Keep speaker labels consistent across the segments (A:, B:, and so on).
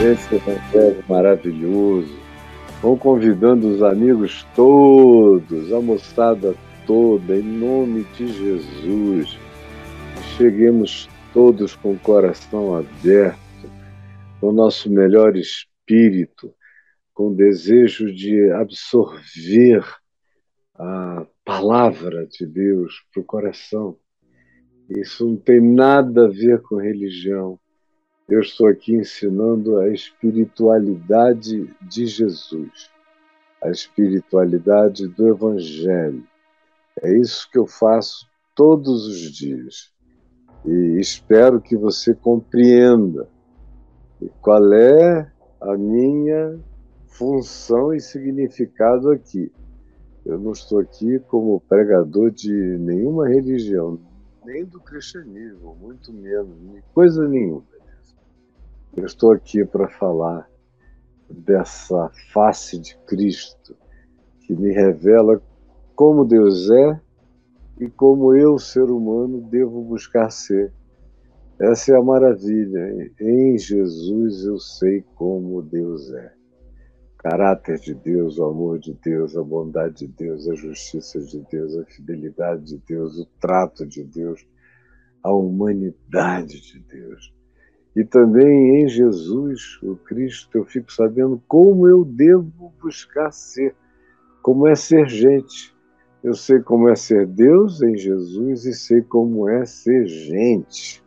A: esse evangelho maravilhoso. Vão convidando os amigos todos, a moçada toda, em nome de Jesus. Cheguemos todos com o coração aberto, com o nosso melhor espírito, com o desejo de absorver a palavra de Deus para o coração. Isso não tem nada a ver com religião eu estou aqui ensinando a espiritualidade de Jesus, a espiritualidade do Evangelho. É isso que eu faço todos os dias. E espero que você compreenda qual é a minha função e significado aqui. Eu não estou aqui como pregador de nenhuma religião, nem do cristianismo, muito menos, coisa nenhuma. Eu estou aqui para falar dessa face de Cristo que me revela como Deus é e como eu, ser humano, devo buscar ser. Essa é a maravilha. Em Jesus eu sei como Deus é. O caráter de Deus, o amor de Deus, a bondade de Deus, a justiça de Deus, a fidelidade de Deus, o trato de Deus, a humanidade de Deus. E também em Jesus, o Cristo, eu fico sabendo como eu devo buscar ser, como é ser gente. Eu sei como é ser Deus em Jesus e sei como é ser gente,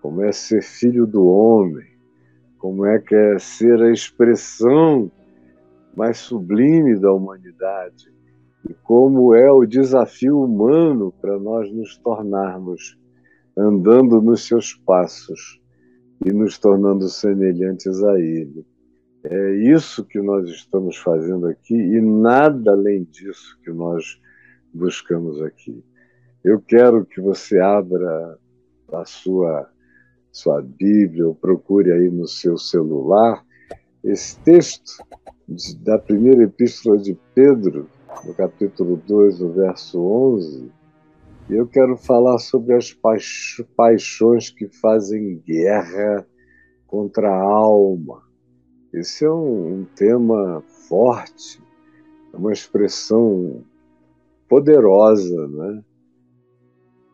A: como é ser filho do homem, como é que é ser a expressão mais sublime da humanidade e como é o desafio humano para nós nos tornarmos andando nos seus passos e nos tornando semelhantes a Ele. É isso que nós estamos fazendo aqui e nada além disso que nós buscamos aqui. Eu quero que você abra a sua, sua Bíblia, ou procure aí no seu celular esse texto da primeira epístola de Pedro, no capítulo 2, no verso 11, eu quero falar sobre as paixões que fazem guerra contra a alma. Esse é um, um tema forte, é uma expressão poderosa, né?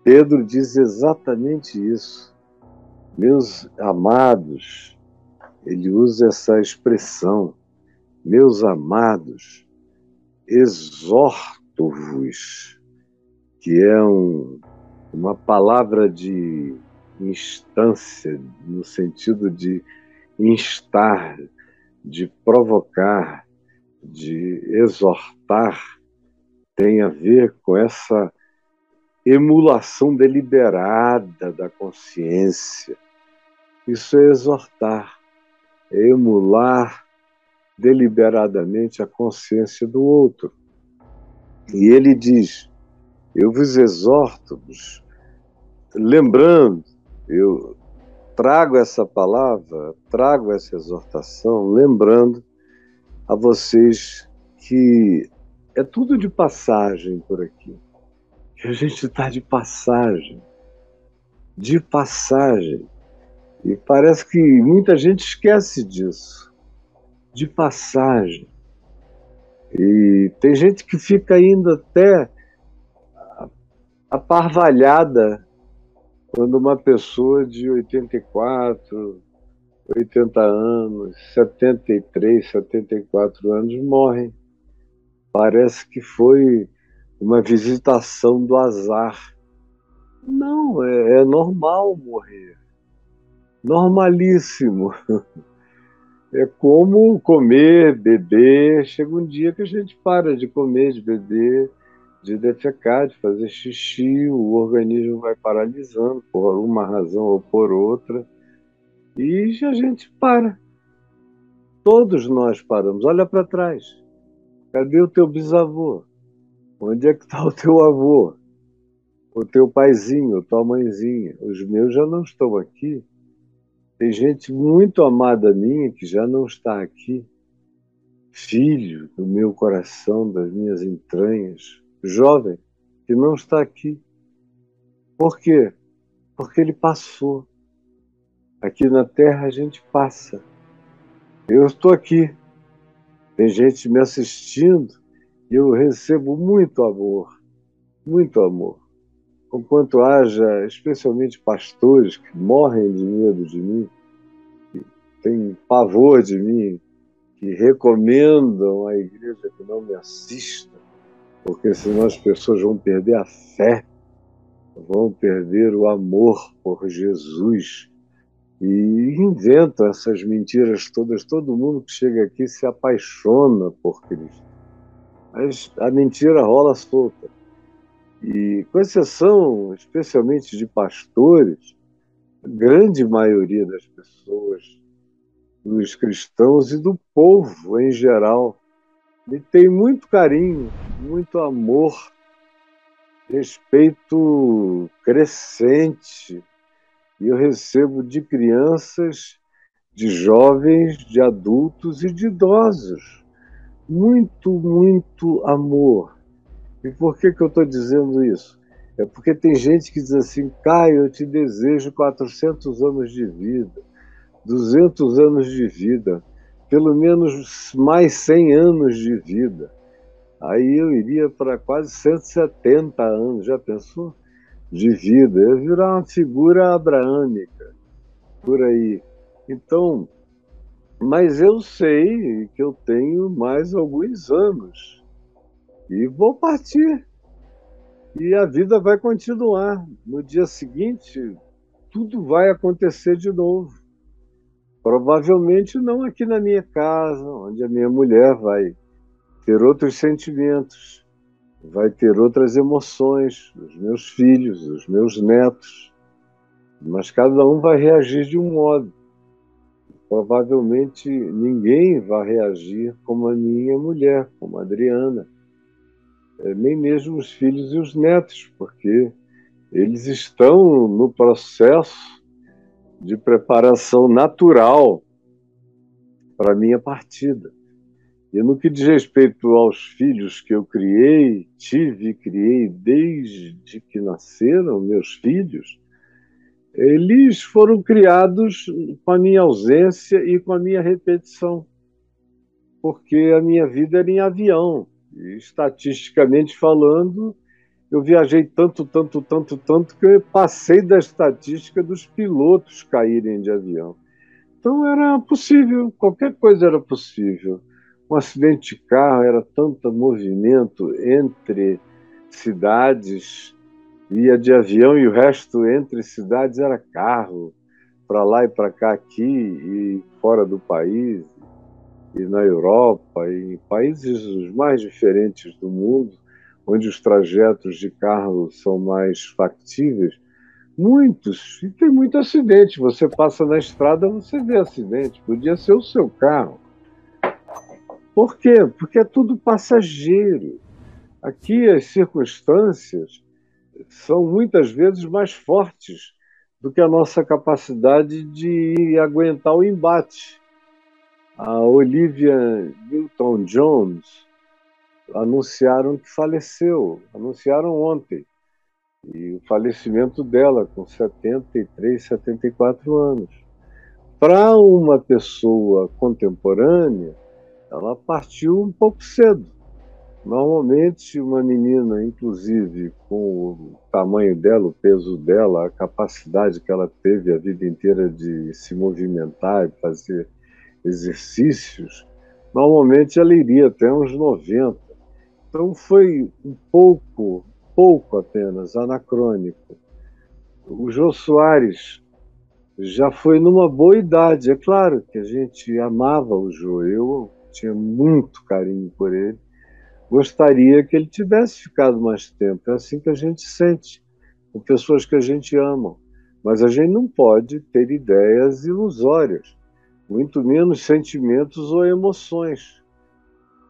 A: Pedro diz exatamente isso. Meus amados, ele usa essa expressão, meus amados, exorto-vos que é um, uma palavra de instância, no sentido de instar, de provocar, de exortar, tem a ver com essa emulação deliberada da consciência. Isso é exortar, é emular deliberadamente a consciência do outro. E ele diz: eu vos exorto, lembrando, eu trago essa palavra, trago essa exortação, lembrando a vocês que é tudo de passagem por aqui. Que a gente está de passagem. De passagem. E parece que muita gente esquece disso. De passagem. E tem gente que fica indo até aparvalhada quando uma pessoa de 84, 80 anos, 73, 74 anos morre. Parece que foi uma visitação do azar. Não, é, é normal morrer. Normalíssimo. É como comer, beber. Chega um dia que a gente para de comer, de beber de defecar, de fazer xixi, o organismo vai paralisando por uma razão ou por outra, e a gente para. Todos nós paramos. Olha para trás. Cadê o teu bisavô? Onde é que está o teu avô? O teu paizinho, tua mãezinha? Os meus já não estão aqui. Tem gente muito amada minha que já não está aqui. Filho do meu coração, das minhas entranhas, jovem que não está aqui. Por quê? Porque ele passou. Aqui na Terra a gente passa. Eu estou aqui, tem gente me assistindo e eu recebo muito amor, muito amor. Conquanto haja, especialmente pastores que morrem de medo de mim, que têm pavor de mim, que recomendam à igreja que não me assista, porque senão as pessoas vão perder a fé, vão perder o amor por Jesus e inventam essas mentiras todas. Todo mundo que chega aqui se apaixona por Cristo. Mas a mentira rola solta. E, com exceção, especialmente de pastores, a grande maioria das pessoas, dos cristãos e do povo em geral, me tem muito carinho, muito amor, respeito crescente e eu recebo de crianças, de jovens, de adultos e de idosos. Muito, muito amor. E por que, que eu estou dizendo isso? É porque tem gente que diz assim, Caio, eu te desejo 400 anos de vida, 200 anos de vida, pelo menos mais 100 anos de vida. Aí eu iria para quase 170 anos, já pensou? de vida, eu virar uma figura abraâmica por aí. Então, mas eu sei que eu tenho mais alguns anos e vou partir. E a vida vai continuar. No dia seguinte, tudo vai acontecer de novo. Provavelmente não aqui na minha casa, onde a minha mulher vai ter outros sentimentos vai ter outras emoções, os meus filhos, os meus netos, mas cada um vai reagir de um modo. Provavelmente ninguém vai reagir como a minha mulher, como a Adriana, é, nem mesmo os filhos e os netos, porque eles estão no processo de preparação natural para a minha partida. E no que diz respeito aos filhos que eu criei, tive e criei desde que nasceram meus filhos, eles foram criados com a minha ausência e com a minha repetição, porque a minha vida era em avião. E, estatisticamente falando, eu viajei tanto, tanto, tanto, tanto que eu passei da estatística dos pilotos caírem de avião. Então era possível, qualquer coisa era possível um acidente de carro era tanto movimento entre cidades, ia de avião e o resto entre cidades era carro, para lá e para cá, aqui e fora do país, e na Europa, e em países os mais diferentes do mundo, onde os trajetos de carro são mais factíveis, muitos, e tem muito acidente. Você passa na estrada, você vê acidente, podia ser o seu carro. Por quê? Porque é tudo passageiro. Aqui as circunstâncias são muitas vezes mais fortes do que a nossa capacidade de aguentar o embate. A Olivia Newton-Jones anunciaram que faleceu, anunciaram ontem. E o falecimento dela com 73, 74 anos. Para uma pessoa contemporânea, ela partiu um pouco cedo. Normalmente, uma menina, inclusive com o tamanho dela, o peso dela, a capacidade que ela teve a vida inteira de se movimentar e fazer exercícios, normalmente ela iria até uns 90. Então foi um pouco, pouco apenas, anacrônico. O Jô Soares já foi numa boa idade. É claro que a gente amava o Jô. Eu tinha muito carinho por ele. Gostaria que ele tivesse ficado mais tempo. É assim que a gente sente com pessoas que a gente ama. Mas a gente não pode ter ideias ilusórias, muito menos sentimentos ou emoções.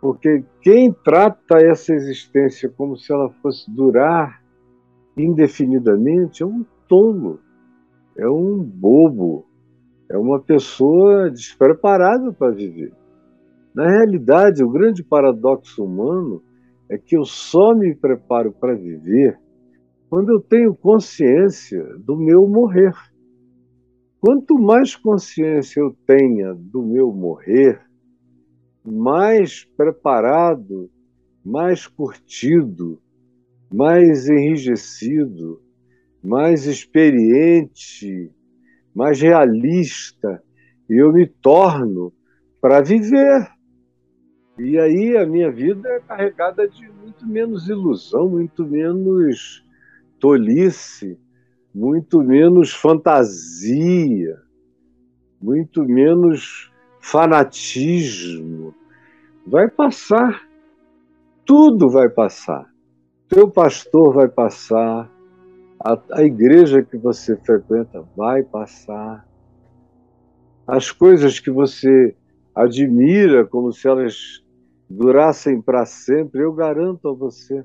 A: Porque quem trata essa existência como se ela fosse durar indefinidamente é um tolo, é um bobo, é uma pessoa despreparada para viver. Na realidade, o grande paradoxo humano é que eu só me preparo para viver quando eu tenho consciência do meu morrer. quanto mais consciência eu tenha do meu morrer, mais preparado, mais curtido, mais enrijecido, mais experiente, mais realista eu me torno para viver. E aí a minha vida é carregada de muito menos ilusão, muito menos tolice, muito menos fantasia, muito menos fanatismo. Vai passar. Tudo vai passar. Teu pastor vai passar, a, a igreja que você frequenta vai passar, as coisas que você admira como se elas durassem para sempre, eu garanto a você,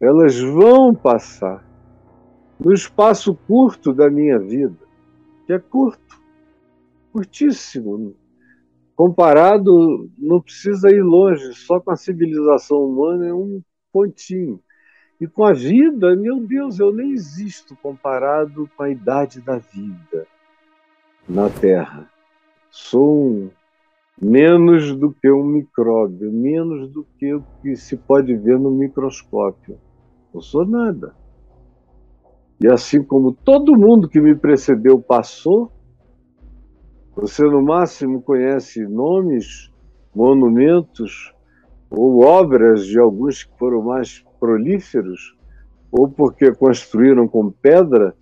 A: elas vão passar no espaço curto da minha vida, que é curto, curtíssimo. Comparado, não precisa ir longe, só com a civilização humana é um pontinho. E com a vida, meu Deus, eu nem existo comparado com a idade da vida na Terra. Sou um, menos do que um micróbio, menos do que o que se pode ver no microscópio. Não sou nada. E assim como todo mundo que me precedeu passou, você no máximo conhece nomes, monumentos ou obras de alguns que foram mais prolíferos, ou porque construíram com pedra,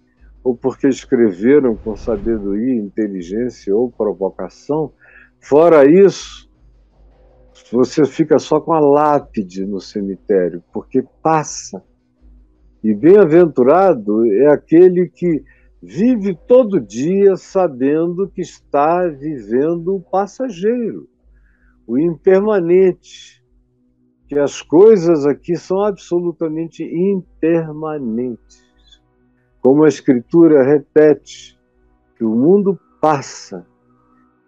A: ou porque escreveram com sabedoria, inteligência ou provocação. Fora isso, você fica só com a lápide no cemitério, porque passa e bem-aventurado é aquele que vive todo dia sabendo que está vivendo o passageiro, o impermanente, que as coisas aqui são absolutamente impermanentes. Como a Escritura repete, que o mundo passa,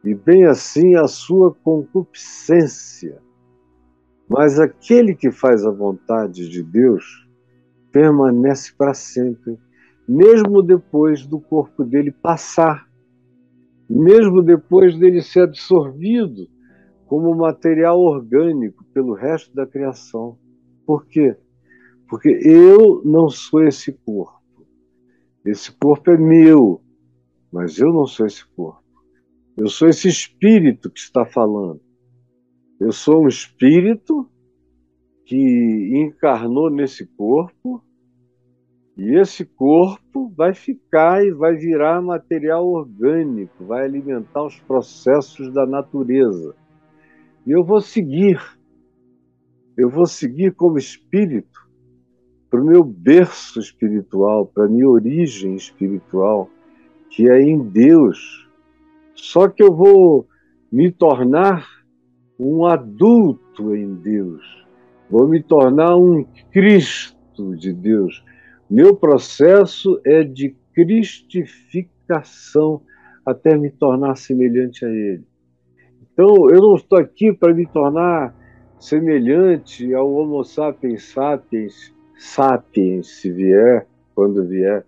A: e bem assim a sua concupiscência. Mas aquele que faz a vontade de Deus permanece para sempre, mesmo depois do corpo dele passar, mesmo depois dele ser absorvido como material orgânico pelo resto da criação. Por quê? Porque eu não sou esse corpo. Esse corpo é meu, mas eu não sou esse corpo. Eu sou esse espírito que está falando. Eu sou um espírito que encarnou nesse corpo, e esse corpo vai ficar e vai virar material orgânico, vai alimentar os processos da natureza. E eu vou seguir, eu vou seguir como espírito para o meu berço espiritual, para a minha origem espiritual, que é em Deus. Só que eu vou me tornar um adulto em Deus vou me tornar um Cristo de Deus. Meu processo é de cristificação até me tornar semelhante a Ele. Então, eu não estou aqui para me tornar semelhante ao Homo sapiens sapiens, sapiens, se vier, quando vier,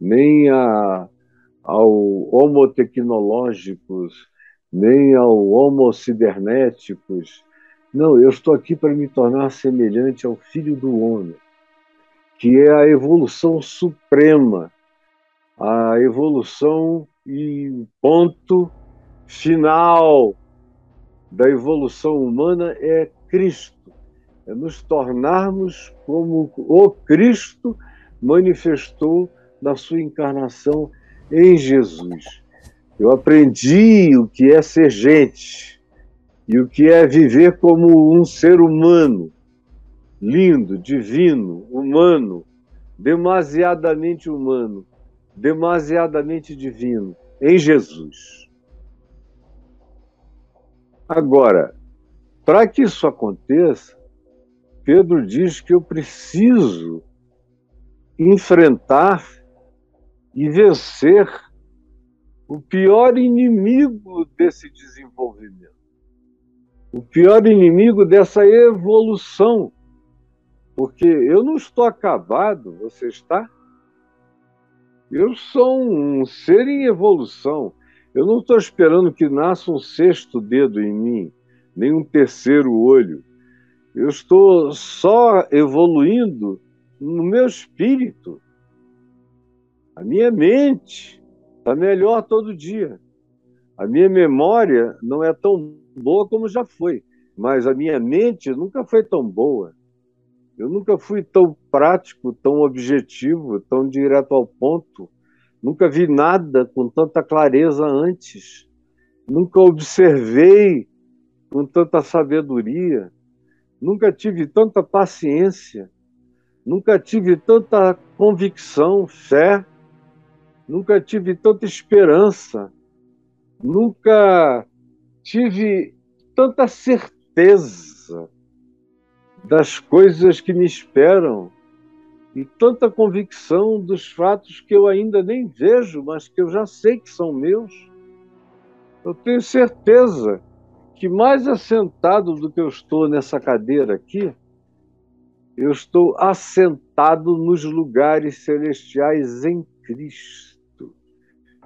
A: nem a, ao Homo tecnológicos, nem ao Homo cibernéticos, não, eu estou aqui para me tornar semelhante ao Filho do Homem, que é a evolução suprema, a evolução e ponto final da evolução humana é Cristo. É nos tornarmos como o Cristo manifestou na sua encarnação em Jesus. Eu aprendi o que é ser gente e o que é viver como um ser humano, lindo, divino, humano, demasiadamente humano, demasiadamente divino, em Jesus. Agora, para que isso aconteça, Pedro diz que eu preciso enfrentar e vencer o pior inimigo desse desenvolvimento o pior inimigo dessa evolução. Porque eu não estou acabado, você está? Eu sou um ser em evolução. Eu não estou esperando que nasça um sexto dedo em mim, nem um terceiro olho. Eu estou só evoluindo no meu espírito. A minha mente está melhor todo dia. A minha memória não é tão boa como já foi, mas a minha mente nunca foi tão boa. Eu nunca fui tão prático, tão objetivo, tão direto ao ponto. Nunca vi nada com tanta clareza antes. Nunca observei com tanta sabedoria. Nunca tive tanta paciência. Nunca tive tanta convicção, fé. Nunca tive tanta esperança. Nunca tive tanta certeza das coisas que me esperam e tanta convicção dos fatos que eu ainda nem vejo, mas que eu já sei que são meus. Eu tenho certeza que mais assentado do que eu estou nessa cadeira aqui, eu estou assentado nos lugares celestiais em Cristo.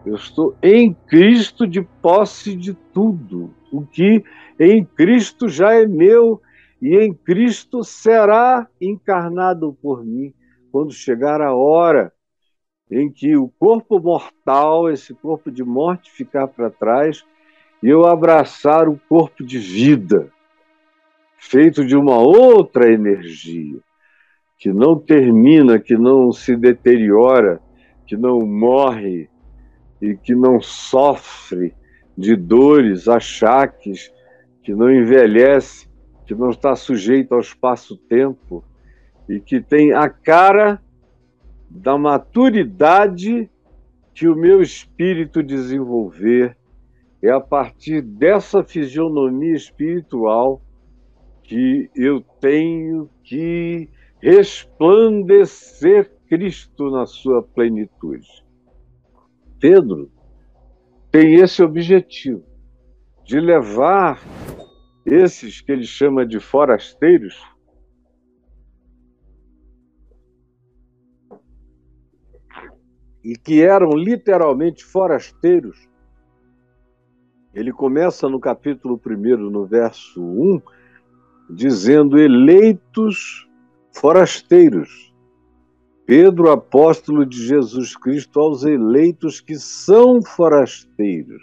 A: Eu estou em Cristo de posse de tudo. O que em Cristo já é meu e em Cristo será encarnado por mim quando chegar a hora em que o corpo mortal, esse corpo de morte, ficar para trás e eu abraçar o corpo de vida, feito de uma outra energia, que não termina, que não se deteriora, que não morre e que não sofre de dores, achaques, que não envelhece, que não está sujeito ao espaço-tempo e que tem a cara da maturidade que o meu espírito desenvolver. É a partir dessa fisionomia espiritual que eu tenho que resplandecer Cristo na sua plenitude. Pedro tem esse objetivo de levar esses que ele chama de forasteiros, e que eram literalmente forasteiros, ele começa no capítulo 1, no verso 1, dizendo eleitos forasteiros. Pedro, apóstolo de Jesus Cristo, aos eleitos que são forasteiros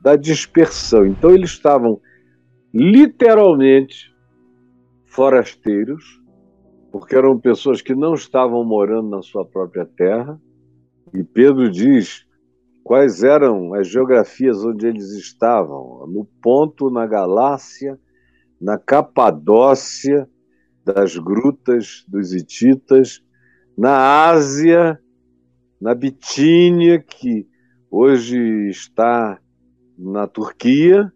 A: da dispersão. Então, eles estavam literalmente forasteiros, porque eram pessoas que não estavam morando na sua própria terra. E Pedro diz quais eram as geografias onde eles estavam: no Ponto, na Galácia, na Capadócia, das grutas dos Hititas, na Ásia, na Bitínia, que hoje está na Turquia,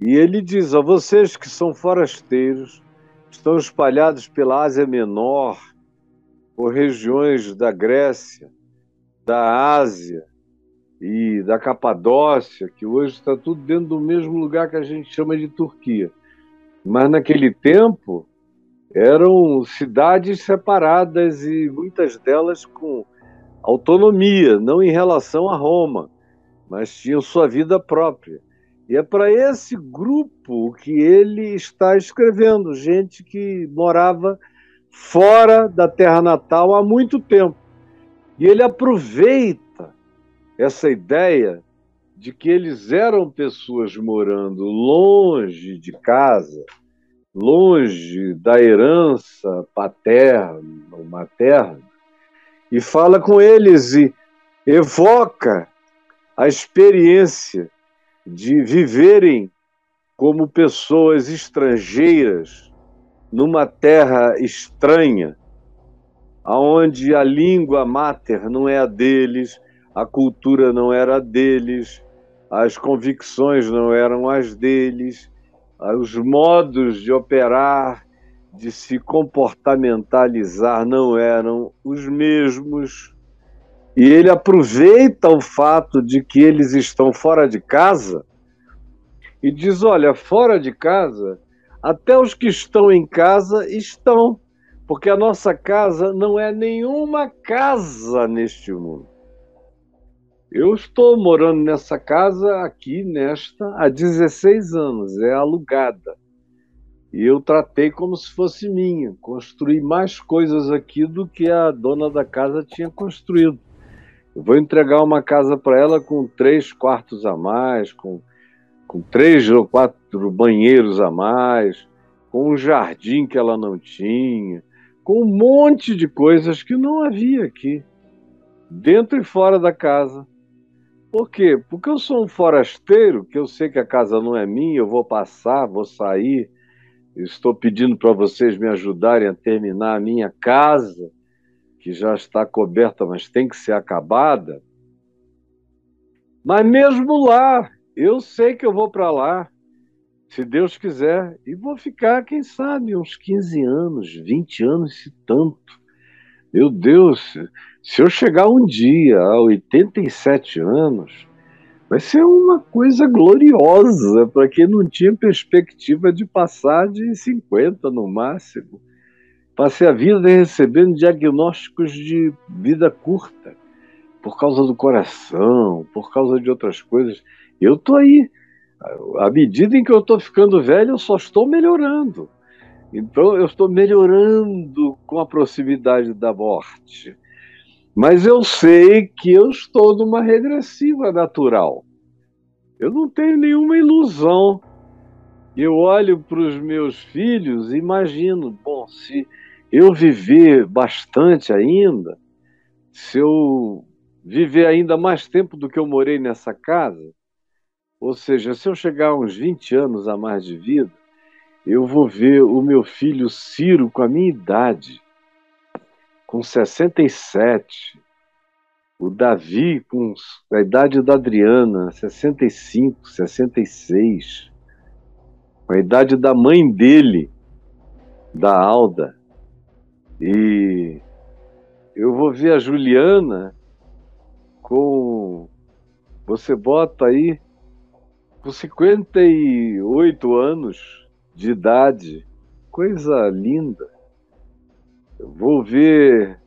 A: e ele diz: a vocês que são forasteiros, estão espalhados pela Ásia Menor, por regiões da Grécia, da Ásia e da Capadócia, que hoje está tudo dentro do mesmo lugar que a gente chama de Turquia. Mas naquele tempo eram cidades separadas e muitas delas com autonomia, não em relação a Roma, mas tinham sua vida própria. E é para esse grupo que ele está escrevendo, gente que morava fora da terra natal há muito tempo. E ele aproveita essa ideia de que eles eram pessoas morando longe de casa, longe da herança paterna ou materna, e fala com eles e evoca a experiência de viverem como pessoas estrangeiras numa terra estranha, aonde a língua mater não é a deles, a cultura não era a deles, as convicções não eram as deles, os modos de operar, de se comportamentalizar não eram os mesmos. E ele aproveita o fato de que eles estão fora de casa e diz: olha, fora de casa, até os que estão em casa estão, porque a nossa casa não é nenhuma casa neste mundo. Eu estou morando nessa casa aqui, nesta, há 16 anos, é alugada. E eu tratei como se fosse minha, construí mais coisas aqui do que a dona da casa tinha construído. Eu vou entregar uma casa para ela com três quartos a mais, com, com três ou quatro banheiros a mais, com um jardim que ela não tinha, com um monte de coisas que não havia aqui, dentro e fora da casa. Por quê? Porque eu sou um forasteiro, que eu sei que a casa não é minha, eu vou passar, vou sair. Estou pedindo para vocês me ajudarem a terminar a minha casa, que já está coberta, mas tem que ser acabada. Mas mesmo lá, eu sei que eu vou para lá se Deus quiser. E vou ficar, quem sabe, uns 15 anos, 20 anos, se tanto. Meu Deus, se eu chegar um dia a 87 anos, vai ser uma coisa gloriosa para quem não tinha perspectiva de passar de 50 no máximo. Passei a vida recebendo diagnósticos de vida curta, por causa do coração, por causa de outras coisas. Eu estou aí à medida em que eu estou ficando velho, eu só estou melhorando. Então, eu estou melhorando com a proximidade da morte. Mas eu sei que eu estou numa regressiva natural. Eu não tenho nenhuma ilusão. Eu olho para os meus filhos e imagino, bom, se eu viver bastante ainda, se eu viver ainda mais tempo do que eu morei nessa casa, ou seja, se eu chegar a uns 20 anos a mais de vida, eu vou ver o meu filho Ciro com a minha idade, com 67, o Davi com a idade da Adriana, 65, 66, com a idade da mãe dele, da Alda. E eu vou ver a Juliana com. Você bota aí com 58 anos de idade, coisa linda. Eu vou ver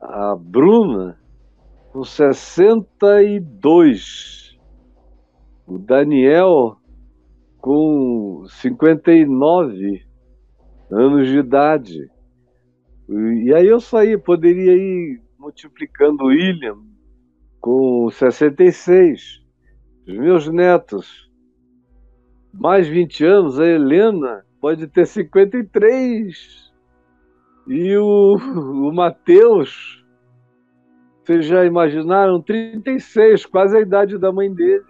A: a Bruna com 62, o Daniel com 59 anos de idade. E aí eu saí, poderia ir multiplicando o William com 66 os meus netos, mais 20 anos, a Helena pode ter 53. E o, o Matheus, vocês já imaginaram? 36, quase a idade da mãe dele.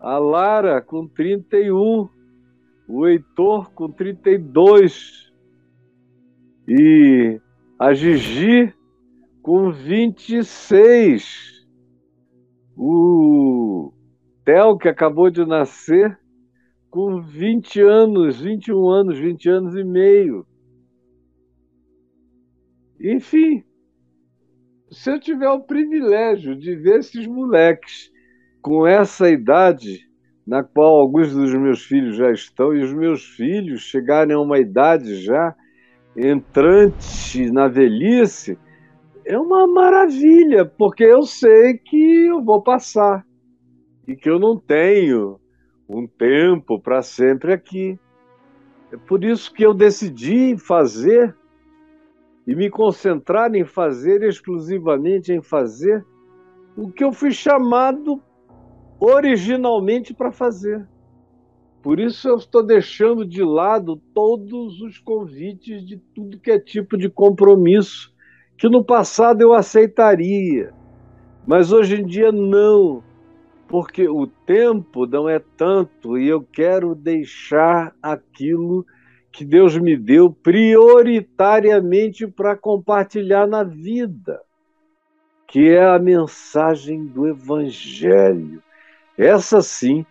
A: A Lara com 31. O Heitor com 32. E a Gigi com 26 o Theo, que acabou de nascer, com 20 anos, 21 anos, 20 anos e meio. Enfim, se eu tiver o privilégio de ver esses moleques com essa idade, na qual alguns dos meus filhos já estão, e os meus filhos chegarem a uma idade já entrante na velhice, é uma maravilha, porque eu sei que eu vou passar e que eu não tenho um tempo para sempre aqui. É por isso que eu decidi fazer e me concentrar em fazer, exclusivamente em fazer, o que eu fui chamado originalmente para fazer. Por isso eu estou deixando de lado todos os convites de tudo que é tipo de compromisso que no passado eu aceitaria, mas hoje em dia não, porque o tempo não é tanto e eu quero deixar aquilo que Deus me deu prioritariamente para compartilhar na vida, que é a mensagem do Evangelho. Essa sim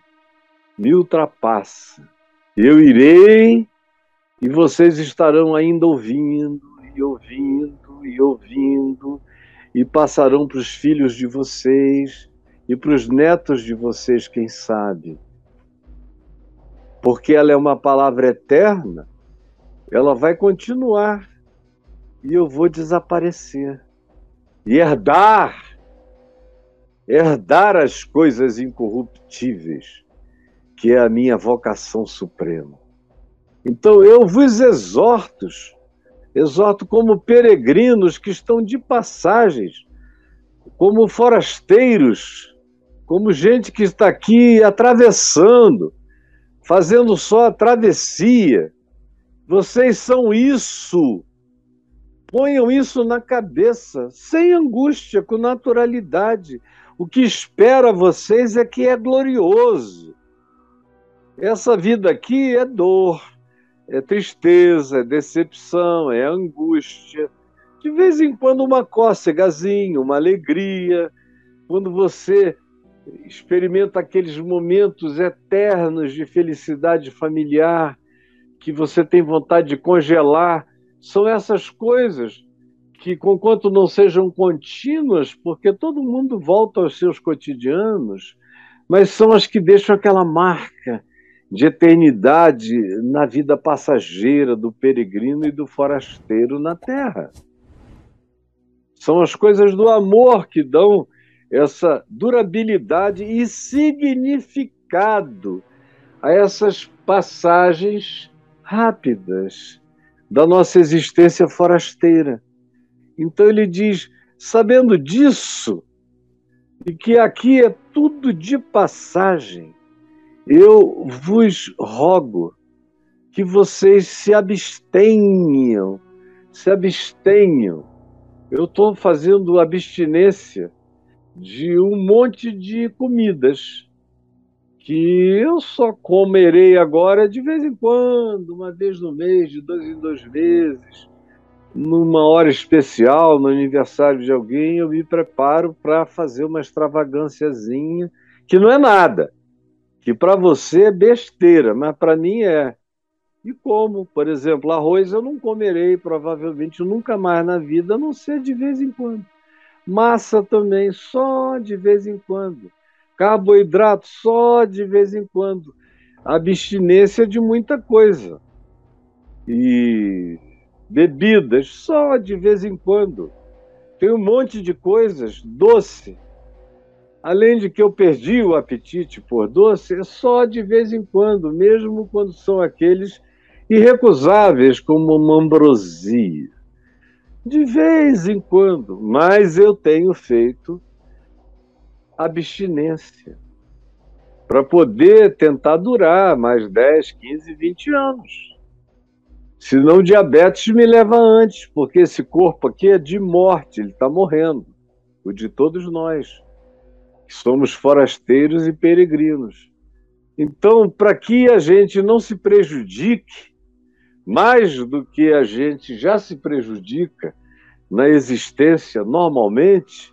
A: me ultrapassa. Eu irei e vocês estarão ainda ouvindo e ouvindo e ouvindo, e passarão para os filhos de vocês e para os netos de vocês, quem sabe. Porque ela é uma palavra eterna, ela vai continuar e eu vou desaparecer. E herdar herdar as coisas incorruptíveis, que é a minha vocação suprema. Então eu vos exorto, exorto como peregrinos que estão de passagens, como forasteiros, como gente que está aqui atravessando, fazendo só a travessia. Vocês são isso. Ponham isso na cabeça, sem angústia, com naturalidade. O que espera vocês é que é glorioso. Essa vida aqui é dor, é tristeza, é decepção, é angústia. De vez em quando uma cócegazinha, uma alegria. Quando você experimenta aqueles momentos eternos de felicidade familiar que você tem vontade de congelar, são essas coisas que, conquanto não sejam contínuas, porque todo mundo volta aos seus cotidianos, mas são as que deixam aquela marca de eternidade na vida passageira do peregrino e do forasteiro na terra. São as coisas do amor que dão essa durabilidade e significado a essas passagens rápidas da nossa existência forasteira. Então ele diz: sabendo disso, e que aqui é tudo de passagem, eu vos rogo que vocês se abstenham, se abstenham. Eu estou fazendo abstinência de um monte de comidas que eu só comerei agora de vez em quando, uma vez no mês, de dois em dois meses numa hora especial, no aniversário de alguém, eu me preparo para fazer uma extravagânciazinha, que não é nada, que para você é besteira, mas para mim é. E como, por exemplo, arroz eu não comerei provavelmente nunca mais na vida, a não ser de vez em quando. Massa também, só de vez em quando. Carboidrato, só de vez em quando. Abstinência de muita coisa. E bebidas, só de vez em quando. Tem um monte de coisas, doce. Além de que eu perdi o apetite por doce, é só de vez em quando, mesmo quando são aqueles irrecusáveis, como uma ambrosia. De vez em quando, mas eu tenho feito abstinência para poder tentar durar mais 10, 15, 20 anos. Senão diabetes me leva antes, porque esse corpo aqui é de morte, ele está morrendo. O de todos nós, somos forasteiros e peregrinos. Então, para que a gente não se prejudique, mais do que a gente já se prejudica na existência normalmente,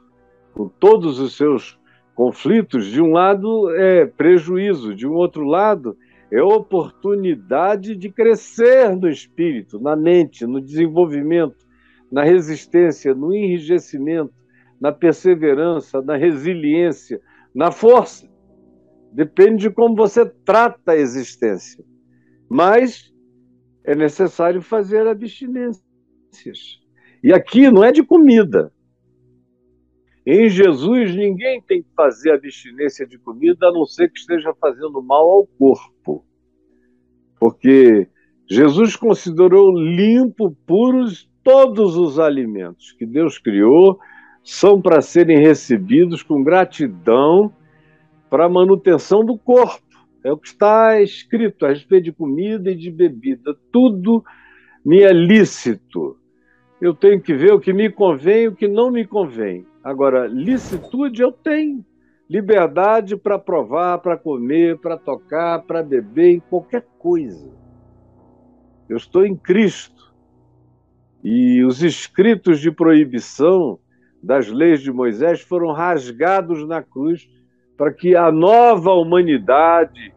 A: com todos os seus conflitos, de um lado é prejuízo, de um outro lado é oportunidade de crescer no espírito, na mente, no desenvolvimento, na resistência, no enrijecimento, na perseverança, na resiliência, na força. Depende de como você trata a existência. Mas é necessário fazer abstinências. E aqui não é de comida. Em Jesus, ninguém tem que fazer abstinência de comida a não ser que esteja fazendo mal ao corpo. Porque Jesus considerou limpo, puros todos os alimentos que Deus criou, são para serem recebidos com gratidão para a manutenção do corpo. É o que está escrito a respeito de comida e de bebida. Tudo me é lícito. Eu tenho que ver o que me convém e o que não me convém. Agora, licitude eu tenho. Liberdade para provar, para comer, para tocar, para beber, em qualquer coisa. Eu estou em Cristo. E os escritos de proibição das leis de Moisés foram rasgados na cruz para que a nova humanidade,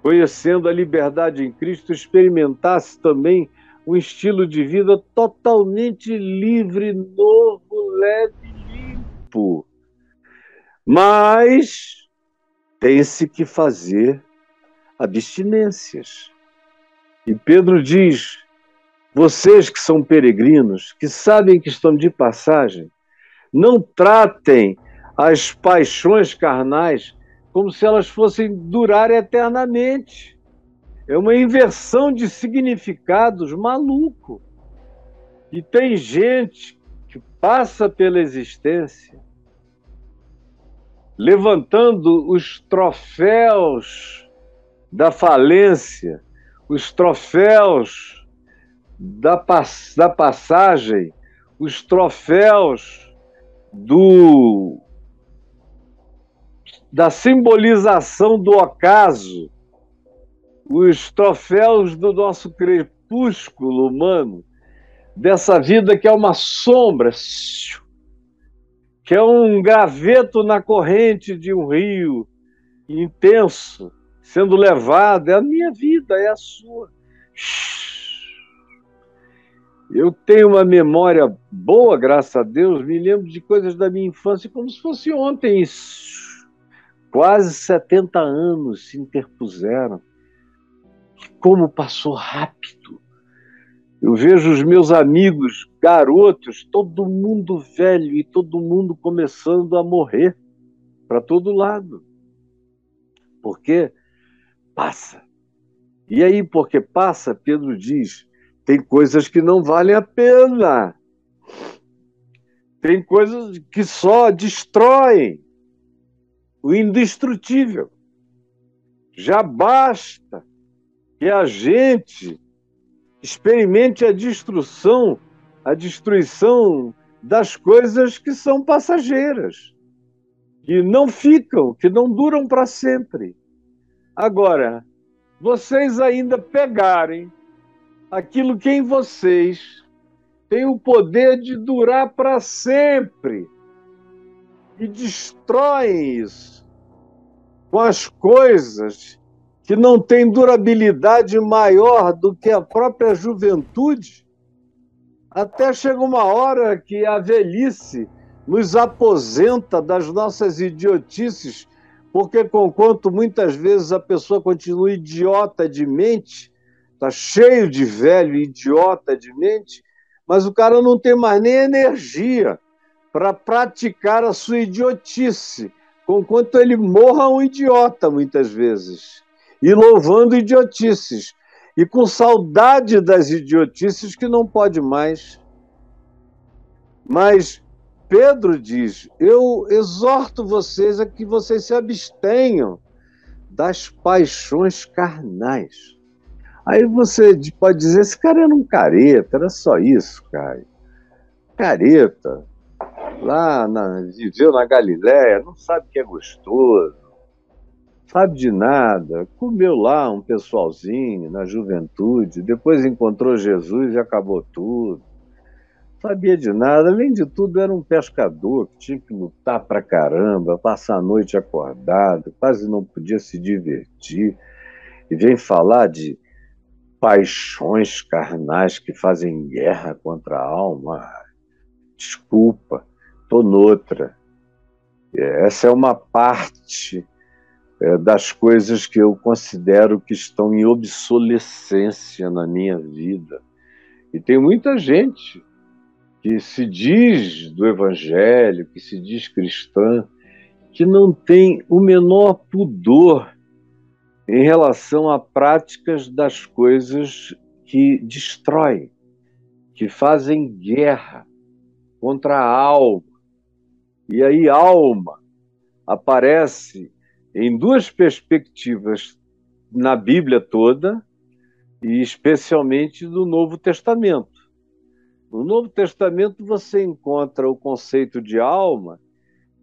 A: conhecendo a liberdade em Cristo, experimentasse também um estilo de vida totalmente livre, novo, leve tempo. Mas tem-se que fazer abstinências. E Pedro diz: vocês que são peregrinos, que sabem que estão de passagem, não tratem as paixões carnais como se elas fossem durar eternamente. É uma inversão de significados maluco. E tem gente que passa pela existência levantando os troféus da falência, os troféus da, pass da passagem, os troféus do da simbolização do ocaso, os troféus do nosso crepúsculo humano, dessa vida que é uma sombra, que é um graveto na corrente de um rio intenso, sendo levado, é a minha vida, é a sua. Eu tenho uma memória boa, graças a Deus, me lembro de coisas da minha infância como se fosse ontem. Quase 70 anos se interpuseram. Como passou rápido. Eu vejo os meus amigos, garotos, todo mundo velho e todo mundo começando a morrer para todo lado. Porque passa. E aí, porque passa, Pedro diz: tem coisas que não valem a pena. Tem coisas que só destroem o indestrutível. Já basta que a gente experimente a destruição, a destruição das coisas que são passageiras, que não ficam, que não duram para sempre. Agora, vocês ainda pegarem aquilo que em vocês tem o poder de durar para sempre. E destroem isso com as coisas que não têm durabilidade maior do que a própria juventude, até chega uma hora que a velhice nos aposenta das nossas idiotices, porque, conquanto muitas vezes a pessoa continua idiota de mente, está cheio de velho idiota de mente, mas o cara não tem mais nem energia para praticar a sua idiotice, conquanto ele morra um idiota muitas vezes, e louvando idiotices, e com saudade das idiotices que não pode mais. Mas Pedro diz: Eu exorto vocês a que vocês se abstenham das paixões carnais. Aí você pode dizer: esse cara era um careta, era só isso, cara. Careta, lá na, viveu na Galiléia, não sabe que é gostoso, sabe de nada, comeu lá um pessoalzinho na juventude, depois encontrou Jesus e acabou tudo. Sabia de nada, além de tudo, era um pescador que tinha que lutar pra caramba, passar a noite acordado, quase não podia se divertir. E vem falar de paixões carnais que fazem guerra contra a alma. Desculpa, estou noutra. É, essa é uma parte é, das coisas que eu considero que estão em obsolescência na minha vida. E tem muita gente que se diz do Evangelho, que se diz cristã, que não tem o menor pudor em relação a práticas das coisas que destroem, que fazem guerra contra a alma, e aí, alma aparece em duas perspectivas na Bíblia toda, e especialmente no Novo Testamento. No Novo Testamento você encontra o conceito de alma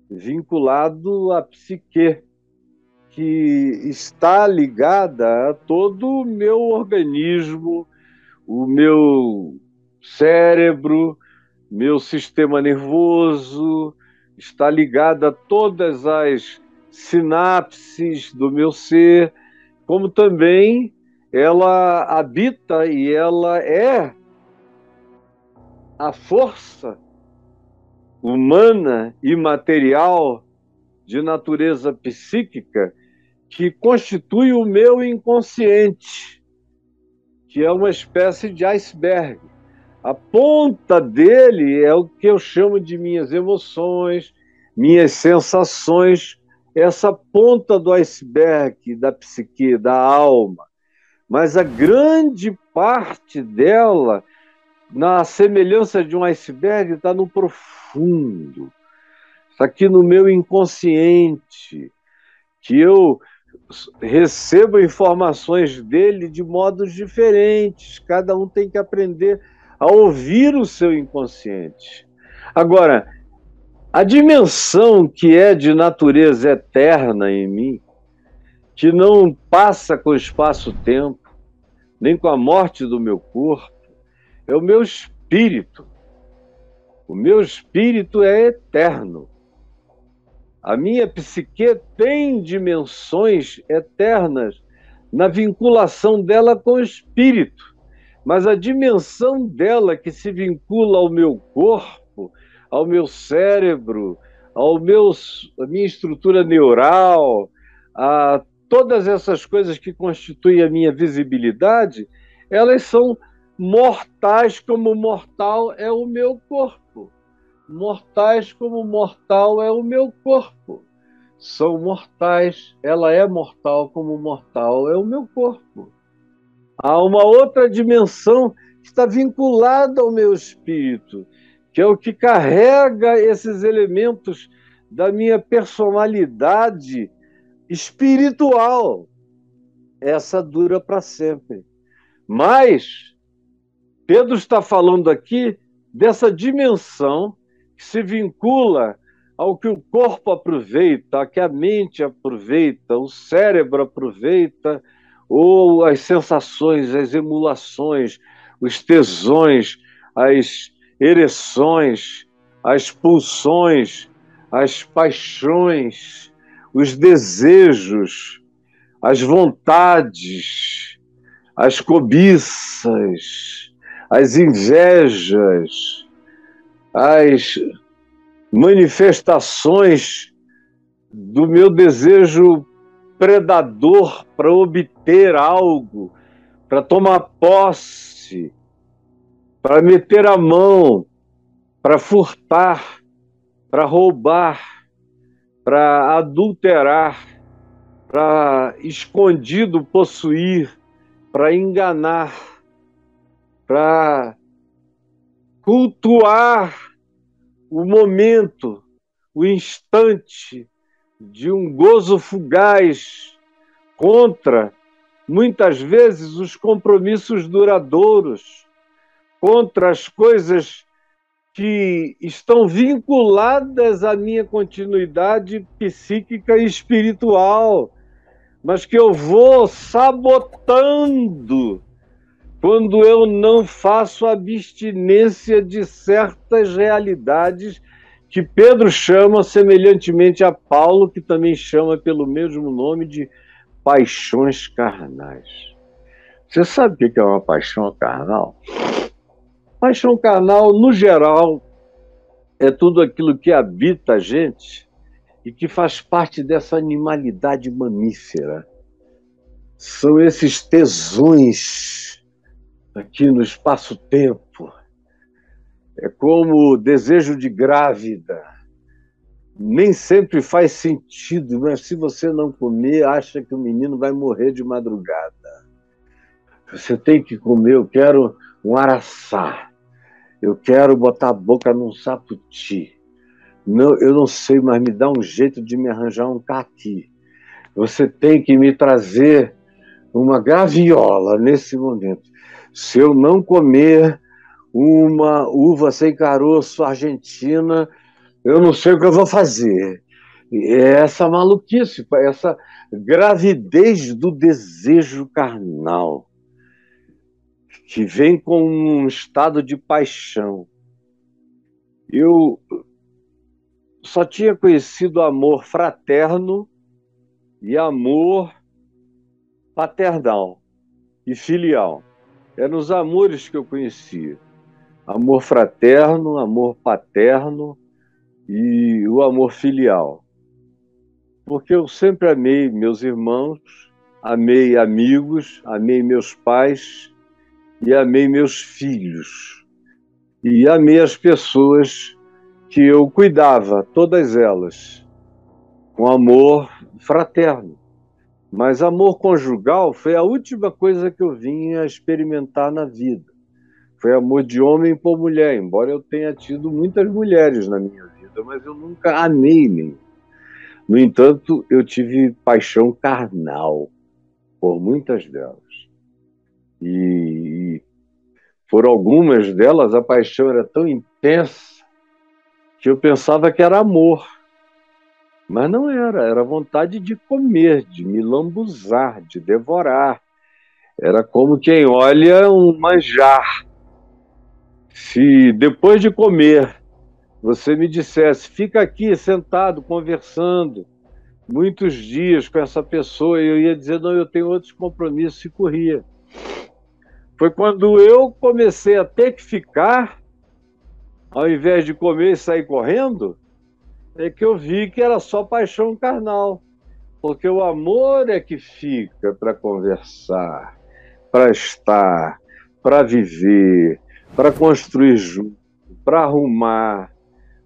A: vinculado à psique, que está ligada a todo o meu organismo, o meu cérebro, meu sistema nervoso, está ligada a todas as sinapses do meu ser, como também ela habita e ela é a força humana e material de natureza psíquica que constitui o meu inconsciente, que é uma espécie de iceberg. A ponta dele é o que eu chamo de minhas emoções, minhas sensações, essa ponta do iceberg da psique, da alma. Mas a grande parte dela, na semelhança de um iceberg, está no profundo, está aqui no meu inconsciente, que eu recebo informações dele de modos diferentes. Cada um tem que aprender a ouvir o seu inconsciente. Agora, a dimensão que é de natureza eterna em mim, que não passa com o espaço-tempo, nem com a morte do meu corpo, é o meu espírito. O meu espírito é eterno. A minha psique tem dimensões eternas na vinculação dela com o espírito, mas a dimensão dela que se vincula ao meu corpo, ao meu cérebro, ao meu, à minha estrutura neural, a todas essas coisas que constituem a minha visibilidade, elas são mortais como mortal é o meu corpo mortais como mortal é o meu corpo. São mortais, ela é mortal como mortal é o meu corpo. Há uma outra dimensão que está vinculada ao meu espírito, que é o que carrega esses elementos da minha personalidade espiritual. Essa dura para sempre. Mas Pedro está falando aqui dessa dimensão que se vincula ao que o corpo aproveita, ao que a mente aproveita, o cérebro aproveita, ou as sensações, as emulações, os tesões, as ereções, as pulsões, as paixões, os desejos, as vontades, as cobiças, as invejas, as manifestações do meu desejo predador para obter algo, para tomar posse, para meter a mão, para furtar, para roubar, para adulterar, para escondido possuir, para enganar, para cultuar o momento, o instante de um gozo fugaz contra, muitas vezes, os compromissos duradouros, contra as coisas que estão vinculadas à minha continuidade psíquica e espiritual, mas que eu vou sabotando quando eu não faço abstinência de certas realidades que Pedro chama, semelhantemente a Paulo, que também chama pelo mesmo nome de paixões carnais. Você sabe o que é uma paixão carnal? Paixão carnal, no geral, é tudo aquilo que habita a gente e que faz parte dessa animalidade mamífera. São esses tesões aqui no espaço-tempo. É como o desejo de grávida. Nem sempre faz sentido, mas se você não comer, acha que o menino vai morrer de madrugada. Você tem que comer, eu quero um araçá. Eu quero botar a boca num saputi. Não, eu não sei, mas me dá um jeito de me arranjar um caqui. Você tem que me trazer uma graviola nesse momento se eu não comer uma uva sem caroço argentina, eu não sei o que eu vou fazer. É essa maluquice, essa gravidez do desejo carnal, que vem com um estado de paixão. Eu só tinha conhecido amor fraterno e amor paternal e filial. Eram os amores que eu conhecia. Amor fraterno, amor paterno e o amor filial. Porque eu sempre amei meus irmãos, amei amigos, amei meus pais e amei meus filhos. E amei as pessoas que eu cuidava, todas elas, com amor fraterno. Mas amor conjugal foi a última coisa que eu vim a experimentar na vida. Foi amor de homem por mulher, embora eu tenha tido muitas mulheres na minha vida, mas eu nunca amei nenhuma. No entanto, eu tive paixão carnal por muitas delas. E, por algumas delas a paixão era tão intensa que eu pensava que era amor. Mas não era, era vontade de comer, de me lambuzar, de devorar. Era como quem olha um manjar. Se depois de comer você me dissesse, fica aqui sentado conversando muitos dias com essa pessoa, eu ia dizer, não, eu tenho outros compromissos e corria. Foi quando eu comecei a ter que ficar, ao invés de comer e sair correndo, é que eu vi que era só paixão carnal. Porque o amor é que fica para conversar, para estar, para viver, para construir junto, para arrumar,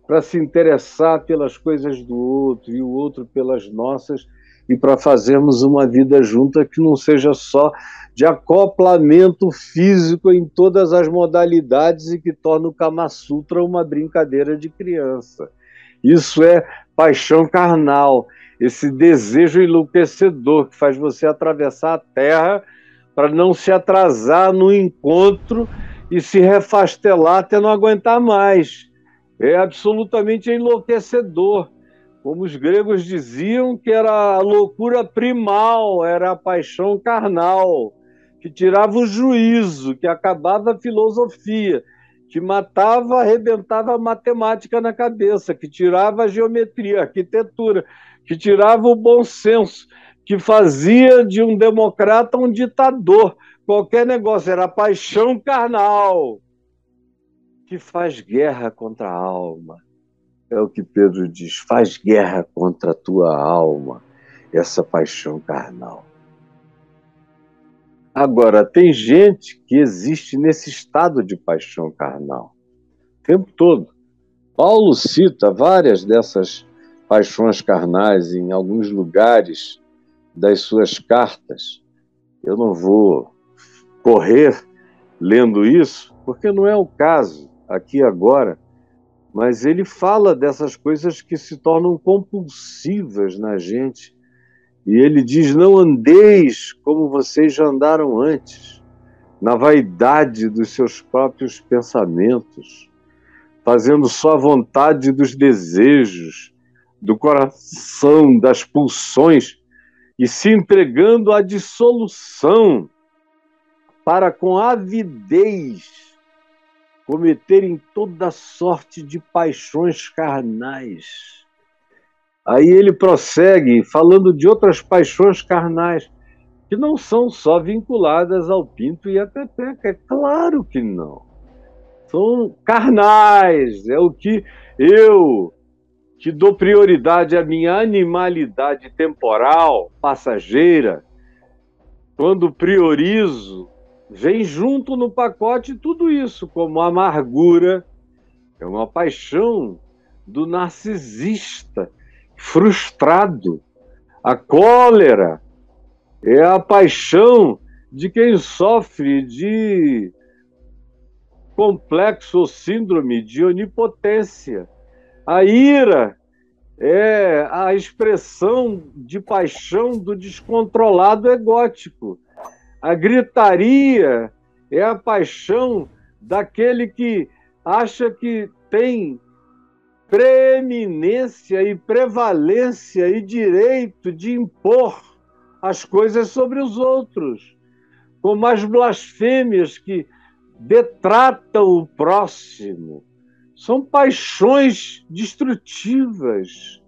A: para se interessar pelas coisas do outro e o outro pelas nossas e para fazermos uma vida junta que não seja só de acoplamento físico em todas as modalidades e que torne o Kama Sutra uma brincadeira de criança. Isso é paixão carnal, esse desejo enlouquecedor que faz você atravessar a terra para não se atrasar no encontro e se refastelar até não aguentar mais. É absolutamente enlouquecedor. Como os gregos diziam que era a loucura primal, era a paixão carnal, que tirava o juízo, que acabava a filosofia, que matava, arrebentava a matemática na cabeça, que tirava a geometria, a arquitetura, que tirava o bom senso, que fazia de um democrata um ditador. Qualquer negócio era paixão carnal, que faz guerra contra a alma. É o que Pedro diz: faz guerra contra a tua alma, essa paixão carnal. Agora, tem gente que existe nesse estado de paixão carnal o tempo todo. Paulo cita várias dessas paixões carnais em alguns lugares das suas cartas. Eu não vou correr lendo isso, porque não é o caso aqui agora, mas ele fala dessas coisas que se tornam compulsivas na gente e ele diz: Não andeis como vocês já andaram antes, na vaidade dos seus próprios pensamentos, fazendo só a vontade dos desejos, do coração, das pulsões, e se entregando à dissolução, para com avidez cometerem toda sorte de paixões carnais Aí ele prossegue falando de outras paixões carnais, que não são só vinculadas ao pinto e à pepeca. É claro que não. São carnais. É o que eu, que dou prioridade à minha animalidade temporal, passageira, quando priorizo, vem junto no pacote tudo isso, como amargura, é uma paixão do narcisista frustrado. A cólera é a paixão de quem sofre de complexo ou síndrome de onipotência. A ira é a expressão de paixão do descontrolado egótico. A gritaria é a paixão daquele que acha que tem preeminência e prevalência e direito de impor as coisas sobre os outros, como as blasfêmias que detratam o próximo. São paixões destrutivas,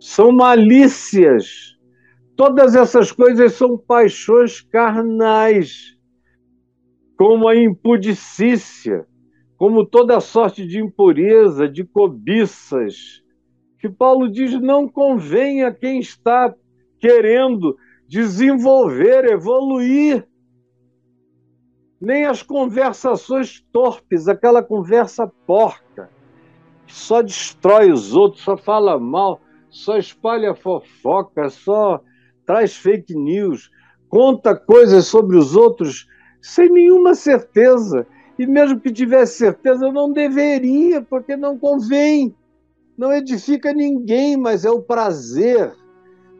A: são malícias. Todas essas coisas são paixões carnais, como a impudicícia, como toda sorte de impureza, de cobiças, que Paulo diz não convém a quem está querendo desenvolver, evoluir. Nem as conversações torpes, aquela conversa porca, que só destrói os outros, só fala mal, só espalha fofoca, só traz fake news, conta coisas sobre os outros sem nenhuma certeza. E mesmo que tivesse certeza, não deveria, porque não convém. Não edifica ninguém, mas é o prazer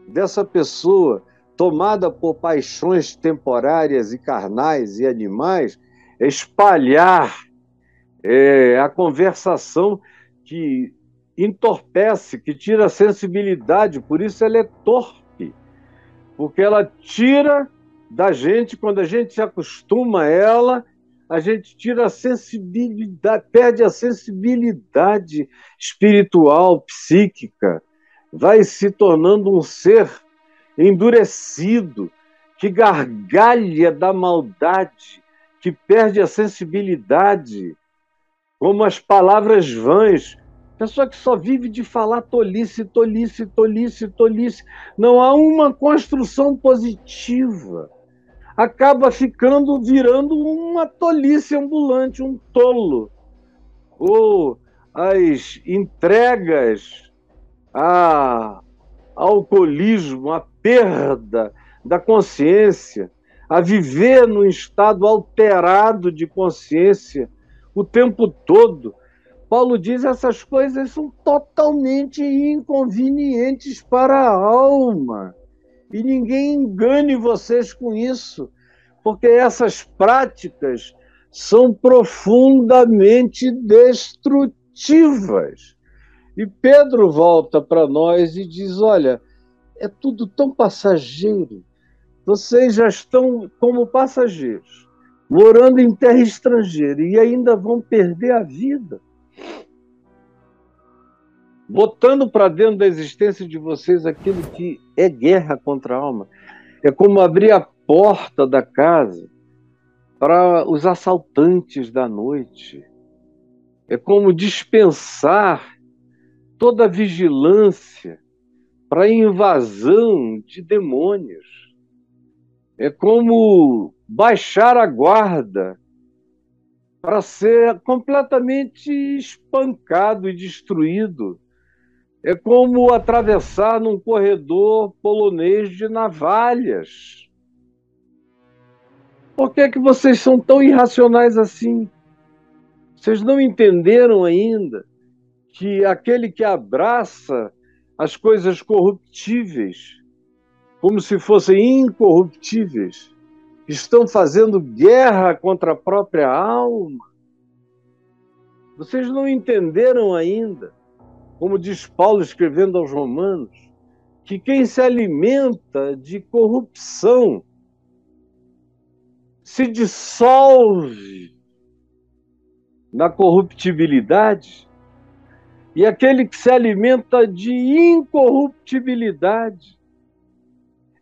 A: dessa pessoa tomada por paixões temporárias e carnais e animais, espalhar é, a conversação que entorpece, que tira a sensibilidade, por isso ela é torpe, porque ela tira da gente, quando a gente se acostuma a ela, a gente tira a sensibilidade, perde a sensibilidade espiritual, psíquica, vai se tornando um ser endurecido, que gargalha da maldade, que perde a sensibilidade, como as palavras vãs. Pessoa que só vive de falar tolice, tolice, tolice, tolice. Não há uma construção positiva. Acaba ficando, virando uma tolice ambulante, um tolo. Ou as entregas a alcoolismo, a perda da consciência, a viver num estado alterado de consciência o tempo todo. Paulo diz essas coisas são totalmente inconvenientes para a alma. E ninguém engane vocês com isso, porque essas práticas são profundamente destrutivas. E Pedro volta para nós e diz: Olha, é tudo tão passageiro. Vocês já estão como passageiros, morando em terra estrangeira e ainda vão perder a vida. Botando para dentro da existência de vocês aquilo que é guerra contra a alma. É como abrir a porta da casa para os assaltantes da noite. É como dispensar toda a vigilância para a invasão de demônios. É como baixar a guarda para ser completamente espancado e destruído. É como atravessar num corredor polonês de navalhas. Por que, é que vocês são tão irracionais assim? Vocês não entenderam ainda que aquele que abraça as coisas corruptíveis como se fossem incorruptíveis, estão fazendo guerra contra a própria alma. Vocês não entenderam ainda, como diz Paulo escrevendo aos Romanos, que quem se alimenta de corrupção se dissolve na corruptibilidade e aquele que se alimenta de incorruptibilidade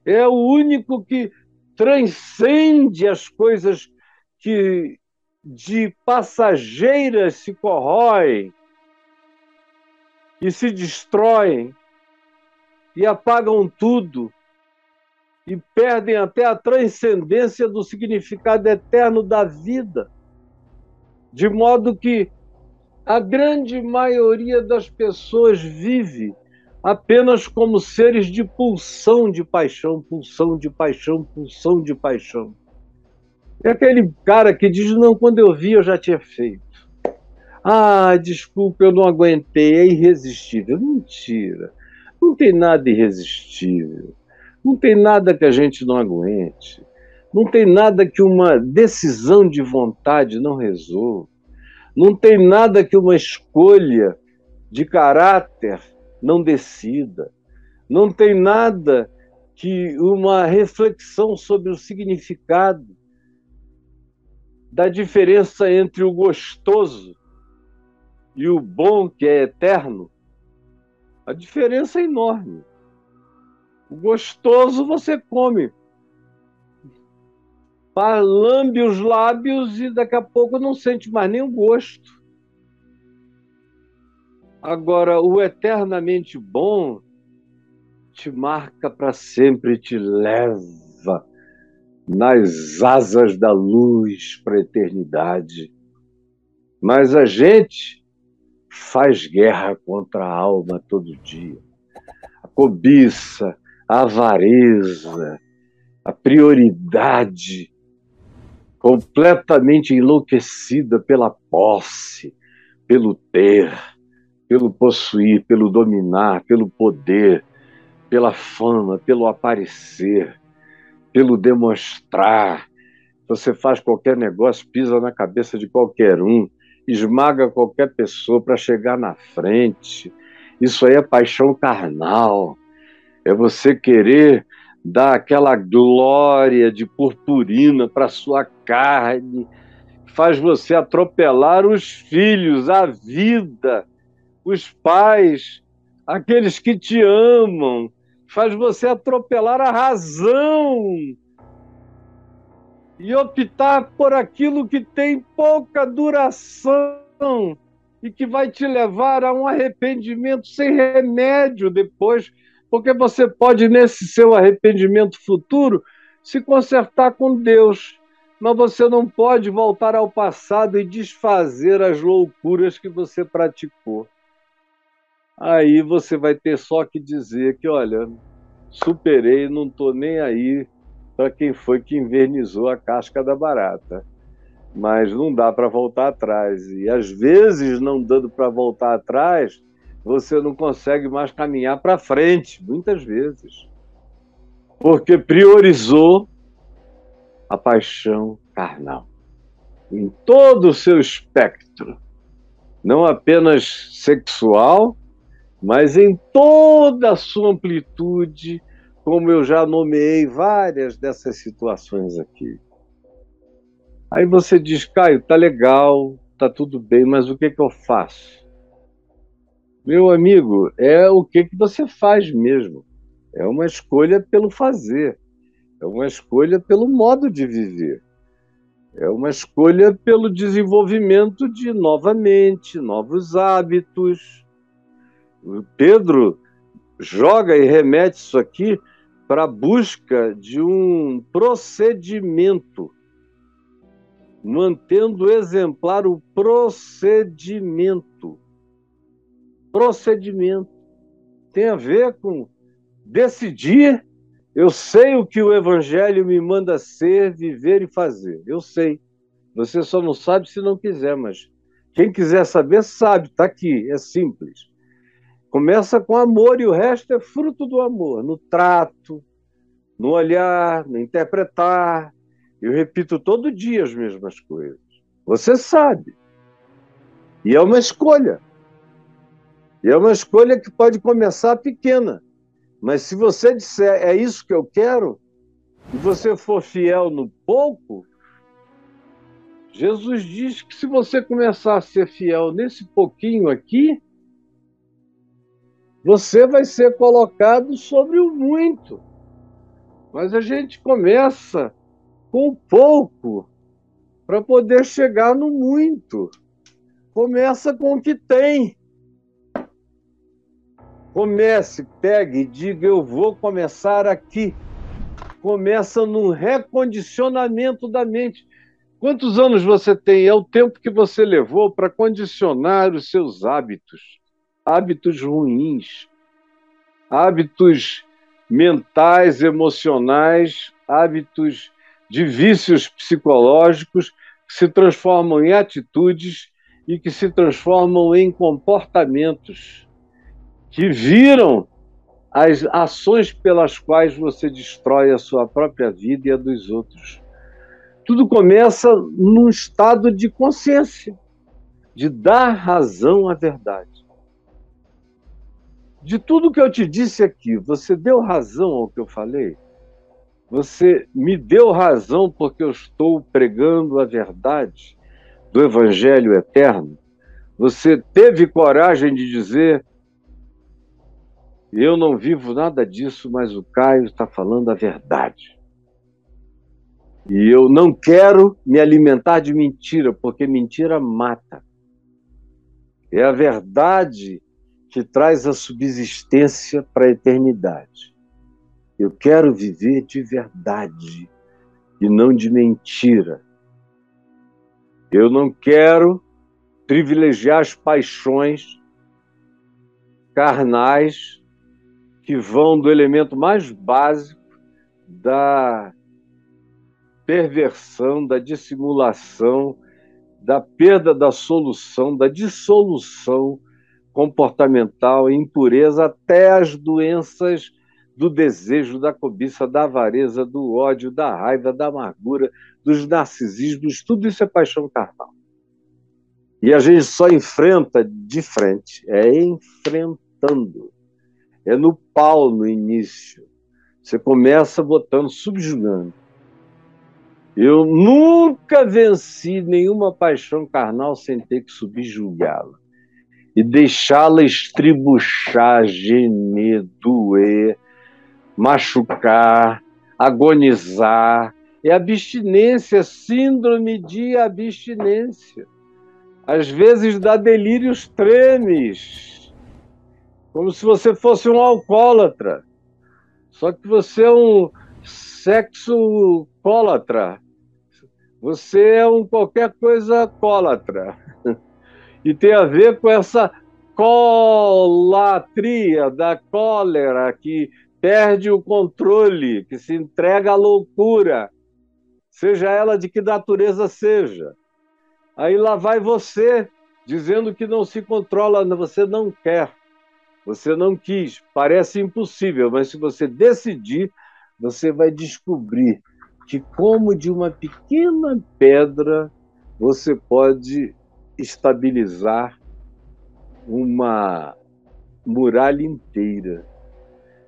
A: é o único que transcende as coisas que de passageiras se corroem e se destroem e apagam tudo e perdem até a transcendência do significado eterno da vida. De modo que a grande maioria das pessoas vive apenas como seres de pulsão de paixão, pulsão de paixão, pulsão de paixão. É aquele cara que diz: Não, quando eu vi, eu já tinha feito. Ah, desculpa, eu não aguentei, é irresistível. Mentira. Não tem nada irresistível. Não tem nada que a gente não aguente. Não tem nada que uma decisão de vontade não resolva. Não tem nada que uma escolha de caráter não decida. Não tem nada que uma reflexão sobre o significado da diferença entre o gostoso e o bom, que é eterno. A diferença é enorme. O gostoso você come lambe os lábios e daqui a pouco não sente mais nem o gosto. Agora, o eternamente bom te marca para sempre, te leva nas asas da luz para a eternidade. Mas a gente faz guerra contra a alma todo dia. A cobiça, a avareza, a prioridade completamente enlouquecida pela posse, pelo ter, pelo possuir, pelo dominar, pelo poder, pela fama, pelo aparecer, pelo demonstrar. Você faz qualquer negócio, pisa na cabeça de qualquer um, esmaga qualquer pessoa para chegar na frente. Isso aí é paixão carnal. É você querer dar aquela glória de purpurina para sua carne, faz você atropelar os filhos, a vida, os pais, aqueles que te amam, faz você atropelar a razão e optar por aquilo que tem pouca duração e que vai te levar a um arrependimento sem remédio depois, porque você pode, nesse seu arrependimento futuro, se consertar com Deus, mas você não pode voltar ao passado e desfazer as loucuras que você praticou. Aí você vai ter só que dizer que, olha, superei, não estou nem aí para quem foi que invernizou a casca da barata. Mas não dá para voltar atrás. E às vezes, não dando para voltar atrás, você não consegue mais caminhar para frente, muitas vezes. Porque priorizou a paixão carnal em todo o seu espectro, não apenas sexual, mas em toda a sua amplitude como eu já nomeei várias dessas situações aqui. Aí você diz, Caio, tá legal, tá tudo bem, mas o que, que eu faço? Meu amigo, é o que, que você faz mesmo. É uma escolha pelo fazer, é uma escolha pelo modo de viver, é uma escolha pelo desenvolvimento de novamente novos hábitos. Pedro joga e remete isso aqui para a busca de um procedimento, mantendo exemplar o procedimento. Procedimento tem a ver com decidir. Eu sei o que o Evangelho me manda ser, viver e fazer. Eu sei. Você só não sabe se não quiser, mas quem quiser saber, sabe. Está aqui, é simples. Começa com amor e o resto é fruto do amor, no trato, no olhar, no interpretar. Eu repito todo dia as mesmas coisas. Você sabe. E é uma escolha. E é uma escolha que pode começar pequena. Mas se você disser é isso que eu quero, e você for fiel no pouco, Jesus diz que se você começar a ser fiel nesse pouquinho aqui, você vai ser colocado sobre o muito. Mas a gente começa com pouco para poder chegar no muito. Começa com o que tem. Comece, pegue, diga: eu vou começar aqui. Começa no recondicionamento da mente. Quantos anos você tem? É o tempo que você levou para condicionar os seus hábitos hábitos ruins, hábitos mentais, emocionais, hábitos de vícios psicológicos que se transformam em atitudes e que se transformam em comportamentos que viram as ações pelas quais você destrói a sua própria vida e a dos outros. Tudo começa num estado de consciência, de dar razão à verdade. De tudo que eu te disse aqui, você deu razão ao que eu falei? Você me deu razão porque eu estou pregando a verdade do Evangelho eterno? Você teve coragem de dizer: eu não vivo nada disso, mas o Caio está falando a verdade. E eu não quero me alimentar de mentira, porque mentira mata. É a verdade que traz a subsistência para a eternidade. Eu quero viver de verdade e não de mentira. Eu não quero privilegiar as paixões carnais que vão do elemento mais básico da perversão, da dissimulação, da perda da solução, da dissolução comportamental, impureza, até as doenças do desejo, da cobiça, da avareza, do ódio, da raiva, da amargura, dos narcisismos, tudo isso é paixão carnal. E a gente só enfrenta de frente, é enfrentando. É no pau no início. Você começa botando, subjugando. Eu nunca venci nenhuma paixão carnal sem ter que subjugá-la e deixá-la estribuchar, gemer, doer, machucar, agonizar. É abstinência, síndrome de abstinência. Às vezes dá delírios tremes, como se você fosse um alcoólatra. Só que você é um sexo cólatra. Você é um qualquer coisa cólatra. E tem a ver com essa colatria da cólera que perde o controle, que se entrega à loucura, seja ela de que natureza seja. Aí lá vai você dizendo que não se controla, você não quer, você não quis, parece impossível, mas se você decidir, você vai descobrir que, como de uma pequena pedra, você pode estabilizar uma muralha inteira.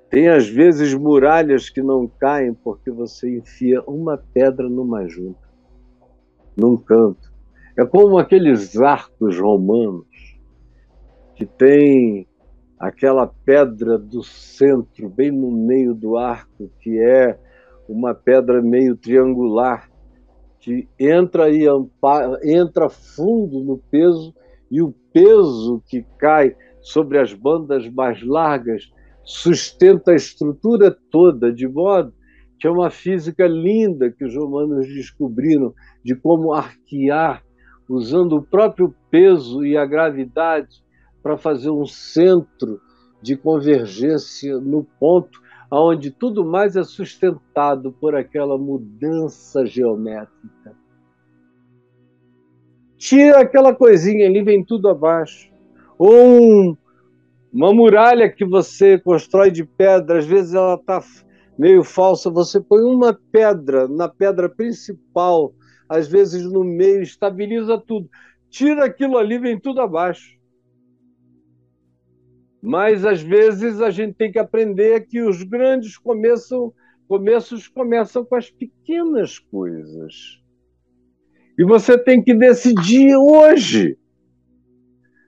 A: Tem às vezes muralhas que não caem porque você enfia uma pedra numa junta, num canto. É como aqueles arcos romanos que tem aquela pedra do centro, bem no meio do arco, que é uma pedra meio triangular, que entra e entra fundo no peso e o peso que cai sobre as bandas mais largas sustenta a estrutura toda, de modo que é uma física linda que os romanos descobriram de como arquear, usando o próprio peso e a gravidade para fazer um centro de convergência no ponto onde tudo mais é sustentado por aquela mudança geométrica. Tira aquela coisinha ali, vem tudo abaixo. Ou um uma muralha que você constrói de pedra, às vezes ela está meio falsa, você põe uma pedra na pedra principal, às vezes no meio, estabiliza tudo. Tira aquilo ali, vem tudo abaixo. Mas às vezes a gente tem que aprender que os grandes começam, começos começam com as pequenas coisas. E você tem que decidir hoje.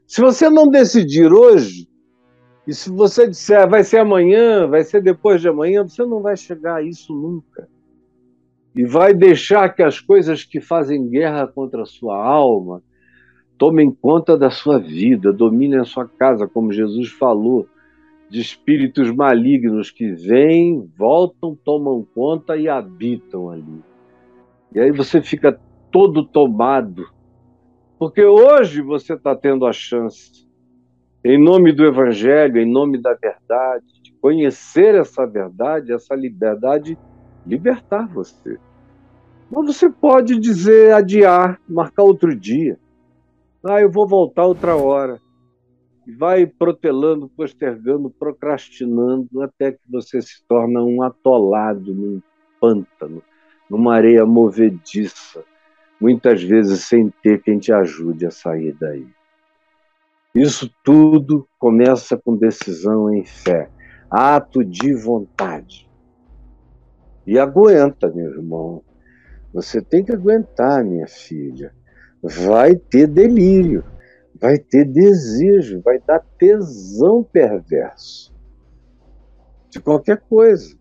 A: Se você não decidir hoje, e se você disser vai ser amanhã, vai ser depois de amanhã, você não vai chegar a isso nunca. E vai deixar que as coisas que fazem guerra contra a sua alma tomem conta da sua vida, dominem a sua casa, como Jesus falou, de espíritos malignos que vêm, voltam, tomam conta e habitam ali. E aí você fica todo tomado, porque hoje você está tendo a chance em nome do Evangelho, em nome da verdade, de conhecer essa verdade, essa liberdade, libertar você. Mas você pode dizer, adiar, marcar outro dia. Ah, eu vou voltar outra hora. Vai protelando, postergando, procrastinando, até que você se torna um atolado num pântano, numa areia movediça, muitas vezes sem ter quem te ajude a sair daí. Isso tudo começa com decisão em fé, ato de vontade. E aguenta, meu irmão. Você tem que aguentar, minha filha. Vai ter delírio, vai ter desejo, vai dar tesão perverso. De qualquer coisa.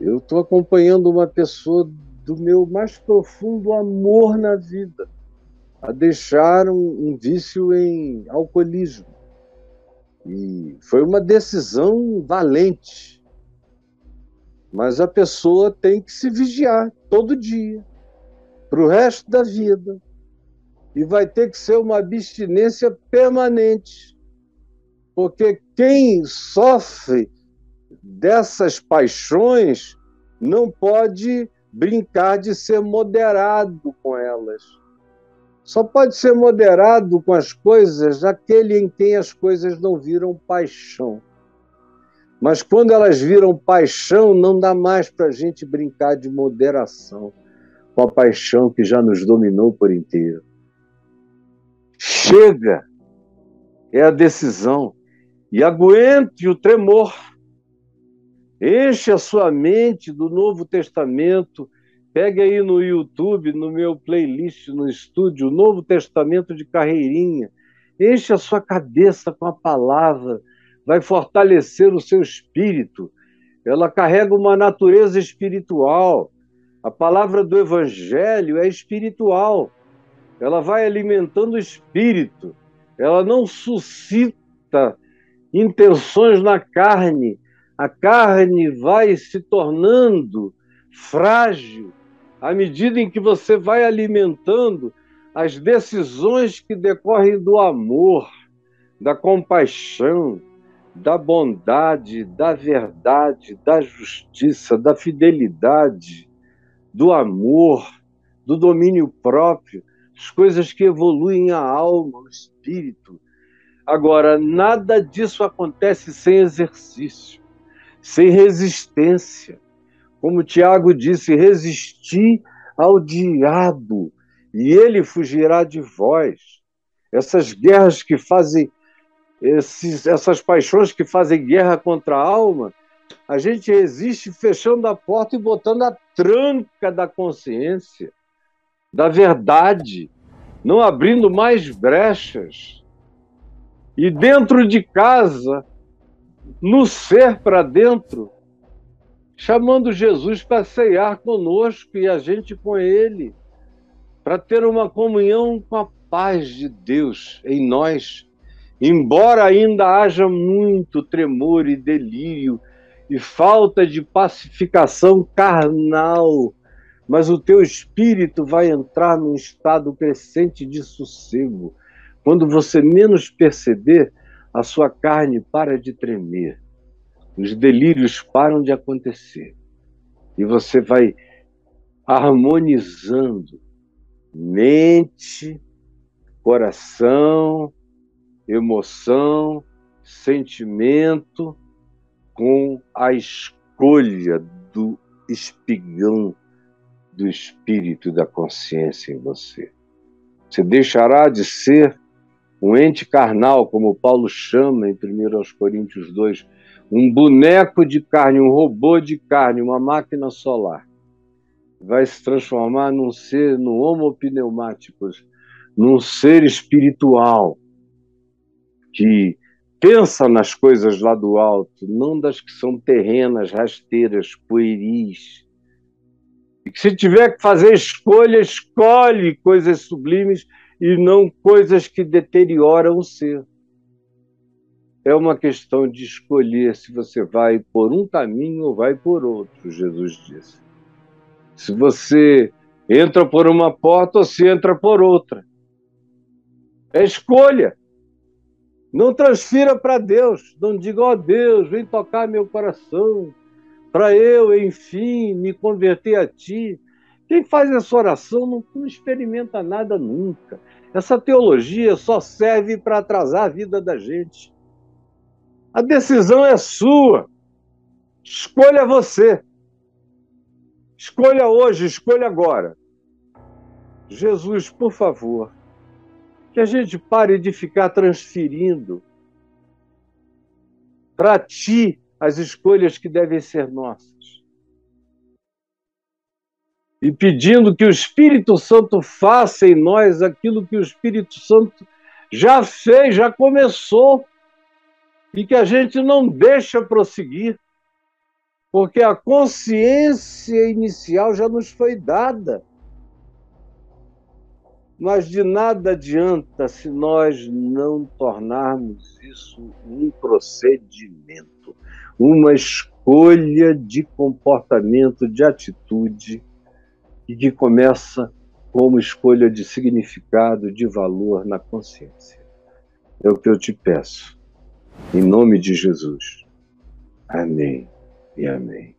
A: Eu estou acompanhando uma pessoa do meu mais profundo amor na vida a deixar um, um vício em alcoolismo. E foi uma decisão valente. Mas a pessoa tem que se vigiar todo dia, para o resto da vida. e vai ter que ser uma abstinência permanente. Porque quem sofre dessas paixões não pode brincar de ser moderado com elas. Só pode ser moderado com as coisas aquele em quem as coisas não viram paixão. Mas quando elas viram paixão, não dá mais para a gente brincar de moderação com a paixão que já nos dominou por inteiro. Chega! É a decisão. E aguente o tremor. Enche a sua mente do Novo Testamento. Pegue aí no YouTube, no meu playlist, no estúdio, o Novo Testamento de Carreirinha. Enche a sua cabeça com a palavra. Vai fortalecer o seu espírito. Ela carrega uma natureza espiritual. A palavra do Evangelho é espiritual. Ela vai alimentando o espírito, ela não suscita intenções na carne. A carne vai se tornando frágil à medida em que você vai alimentando as decisões que decorrem do amor, da compaixão, da bondade, da verdade, da justiça, da fidelidade, do amor, do domínio próprio as coisas que evoluem a alma, o espírito. Agora, nada disso acontece sem exercício, sem resistência. Como Tiago disse, resistir ao diabo e ele fugirá de vós. Essas guerras que fazem, esses, essas paixões que fazem guerra contra a alma, a gente resiste fechando a porta e botando a tranca da consciência da verdade, não abrindo mais brechas. E dentro de casa, no ser para dentro, chamando Jesus para ceiar conosco e a gente com ele, para ter uma comunhão com a paz de Deus em nós. Embora ainda haja muito tremor e delírio e falta de pacificação carnal. Mas o teu espírito vai entrar num estado crescente de sossego. Quando você menos perceber, a sua carne para de tremer, os delírios param de acontecer. E você vai harmonizando mente, coração, emoção, sentimento com a escolha do espigão do espírito da consciência em você. Você deixará de ser um ente carnal, como Paulo chama em 1 Coríntios 2, um boneco de carne, um robô de carne, uma máquina solar. Vai se transformar num ser, no homo pneumáticos, num ser espiritual que pensa nas coisas lá do alto, não das que são terrenas, rasteiras, pueris, e que se tiver que fazer escolha, escolhe coisas sublimes e não coisas que deterioram o ser. É uma questão de escolher se você vai por um caminho ou vai por outro, Jesus disse. Se você entra por uma porta ou se entra por outra. É escolha. Não transfira para Deus. Não diga, ó oh, Deus, vem tocar meu coração para eu, enfim, me converter a ti. Quem faz essa oração não, não experimenta nada nunca. Essa teologia só serve para atrasar a vida da gente. A decisão é sua. Escolha você. Escolha hoje, escolha agora. Jesus, por favor, que a gente pare de ficar transferindo para ti as escolhas que devem ser nossas. E pedindo que o Espírito Santo faça em nós aquilo que o Espírito Santo já fez, já começou, e que a gente não deixa prosseguir, porque a consciência inicial já nos foi dada. Mas de nada adianta se nós não tornarmos isso um procedimento uma escolha de comportamento, de atitude, e que começa como escolha de significado, de valor na consciência. É o que eu te peço. Em nome de Jesus. Amém e amém.